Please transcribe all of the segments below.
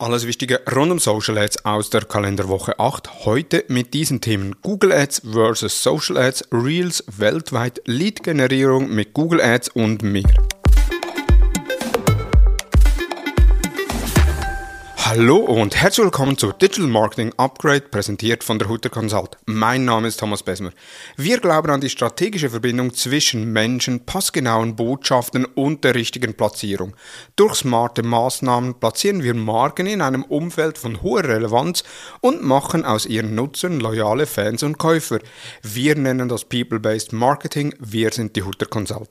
Alles Wichtige rund um Social Ads aus der Kalenderwoche 8. Heute mit diesen Themen Google Ads versus Social Ads, Reels weltweit, Lead-Generierung mit Google Ads und mehr. Hallo und herzlich willkommen zu Digital Marketing Upgrade, präsentiert von der Hutter Consult. Mein Name ist Thomas Besmer. Wir glauben an die strategische Verbindung zwischen Menschen, passgenauen Botschaften und der richtigen Platzierung. Durch smarte Maßnahmen platzieren wir Marken in einem Umfeld von hoher Relevanz und machen aus ihren Nutzern loyale Fans und Käufer. Wir nennen das People-Based Marketing. Wir sind die Hutter Consult.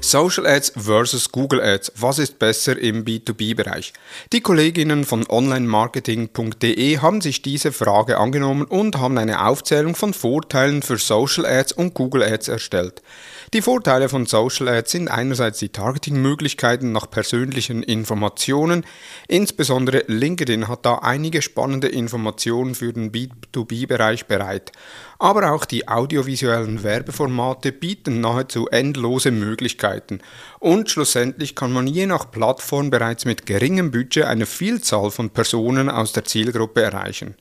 Social Ads versus Google Ads. Was ist besser im B2B-Bereich? Die Kolleginnen von onlinemarketing.de haben sich diese Frage angenommen und haben eine Aufzählung von Vorteilen für Social Ads und Google Ads erstellt. Die Vorteile von Social Ads sind einerseits die Targeting-Möglichkeiten nach persönlichen Informationen. Insbesondere LinkedIn hat da einige spannende Informationen für den B2B-Bereich bereit. Aber auch die audiovisuellen Werbeformate bieten nahezu endlose Möglichkeiten. Und schlussendlich kann man je nach Plattform bereits mit geringem Budget eine Vielzahl von Personen aus der Zielgruppe erreichen.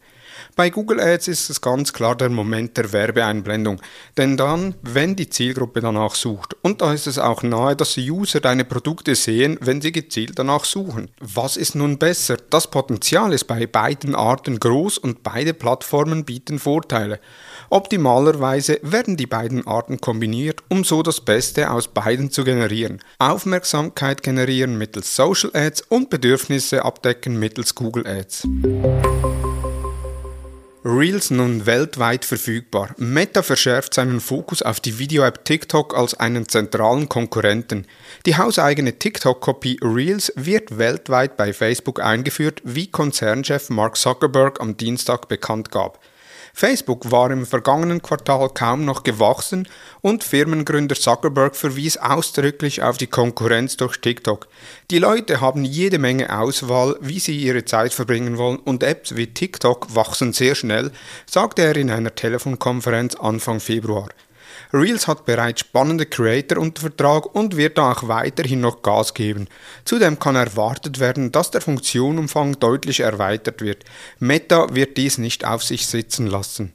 Bei Google Ads ist es ganz klar der Moment der Werbeeinblendung, denn dann, wenn die Zielgruppe danach sucht. Und da ist es auch nahe, dass User deine Produkte sehen, wenn sie gezielt danach suchen. Was ist nun besser? Das Potenzial ist bei beiden Arten groß und beide Plattformen bieten Vorteile. Optimalerweise werden die beiden Arten kombiniert, um so das Beste aus beiden zu generieren. Aufmerksamkeit generieren mittels Social Ads und Bedürfnisse abdecken mittels Google Ads. Reels nun weltweit verfügbar. Meta verschärft seinen Fokus auf die Video-App TikTok als einen zentralen Konkurrenten. Die hauseigene TikTok-Kopie Reels wird weltweit bei Facebook eingeführt, wie Konzernchef Mark Zuckerberg am Dienstag bekannt gab. Facebook war im vergangenen Quartal kaum noch gewachsen und Firmengründer Zuckerberg verwies ausdrücklich auf die Konkurrenz durch TikTok. Die Leute haben jede Menge Auswahl, wie sie ihre Zeit verbringen wollen und Apps wie TikTok wachsen sehr schnell, sagte er in einer Telefonkonferenz Anfang Februar. Reels hat bereits spannende Creator unter Vertrag und wird auch weiterhin noch Gas geben. Zudem kann erwartet werden, dass der Funktionumfang deutlich erweitert wird. Meta wird dies nicht auf sich sitzen lassen.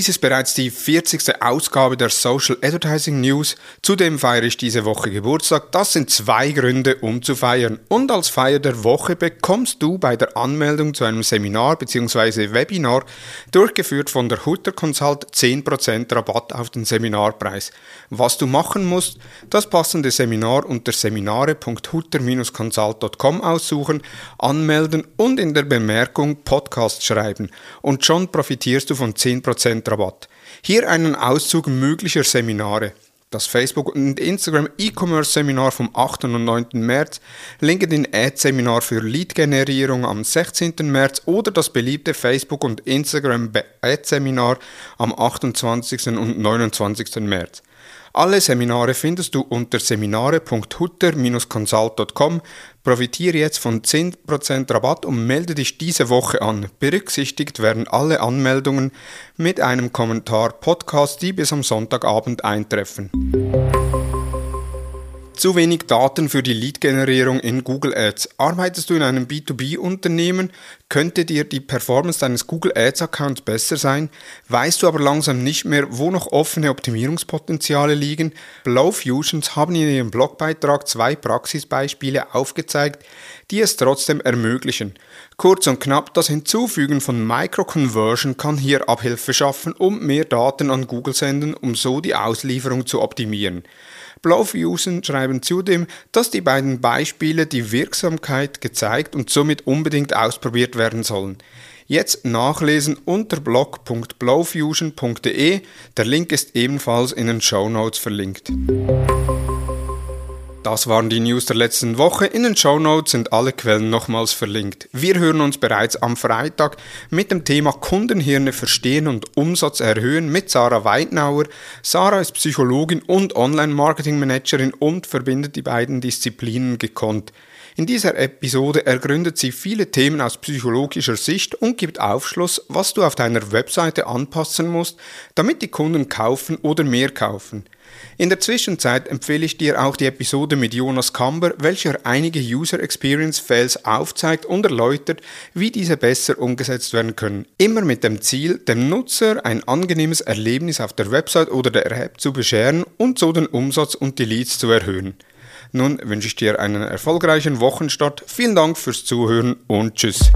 Dies ist bereits die 40. Ausgabe der Social Advertising News. Zudem feiere ich diese Woche Geburtstag. Das sind zwei Gründe, um zu feiern. Und als Feier der Woche bekommst du bei der Anmeldung zu einem Seminar bzw. Webinar, durchgeführt von der Hutter Consult, 10% Rabatt auf den Seminarpreis. Was du machen musst, das passende Seminar unter seminare.hutter-consult.com aussuchen, anmelden und in der Bemerkung Podcast schreiben. Und schon profitierst du von 10% Rabatt. Hier einen Auszug möglicher Seminare. Das Facebook- und Instagram E-Commerce-Seminar vom 8. und 9. März, LinkedIn Ad-Seminar für Lead-Generierung am 16. März oder das beliebte Facebook- und Instagram Ad-Seminar am 28. und 29. März. Alle Seminare findest du unter seminare.hutter-consult.com. Profitiere jetzt von 10% Rabatt und melde dich diese Woche an. Berücksichtigt werden alle Anmeldungen mit einem Kommentar Podcast, die bis am Sonntagabend eintreffen. Zu wenig Daten für die Lead-Generierung in Google Ads. Arbeitest du in einem B2B-Unternehmen? Könnte dir die Performance deines Google Ads-Accounts besser sein? Weißt du aber langsam nicht mehr, wo noch offene Optimierungspotenziale liegen? Blowfusions haben in ihrem Blogbeitrag zwei Praxisbeispiele aufgezeigt, die es trotzdem ermöglichen. Kurz und knapp, das Hinzufügen von Microconversion kann hier Abhilfe schaffen und mehr Daten an Google senden, um so die Auslieferung zu optimieren. Blowfusion schreiben zudem, dass die beiden Beispiele die Wirksamkeit gezeigt und somit unbedingt ausprobiert werden sollen. Jetzt nachlesen unter blog.blowfusion.de. Der Link ist ebenfalls in den Show Notes verlinkt. Das waren die News der letzten Woche. In den Show Notes sind alle Quellen nochmals verlinkt. Wir hören uns bereits am Freitag mit dem Thema Kundenhirne verstehen und Umsatz erhöhen mit Sarah Weidnauer. Sarah ist Psychologin und Online-Marketing-Managerin und verbindet die beiden Disziplinen gekonnt. In dieser Episode ergründet sie viele Themen aus psychologischer Sicht und gibt Aufschluss, was du auf deiner Webseite anpassen musst, damit die Kunden kaufen oder mehr kaufen. In der Zwischenzeit empfehle ich dir auch die Episode mit Jonas Kamber, welcher einige User Experience Fails aufzeigt und erläutert, wie diese besser umgesetzt werden können. Immer mit dem Ziel, dem Nutzer ein angenehmes Erlebnis auf der Website oder der App zu bescheren und so den Umsatz und die Leads zu erhöhen. Nun wünsche ich dir einen erfolgreichen Wochenstart. Vielen Dank fürs Zuhören und tschüss.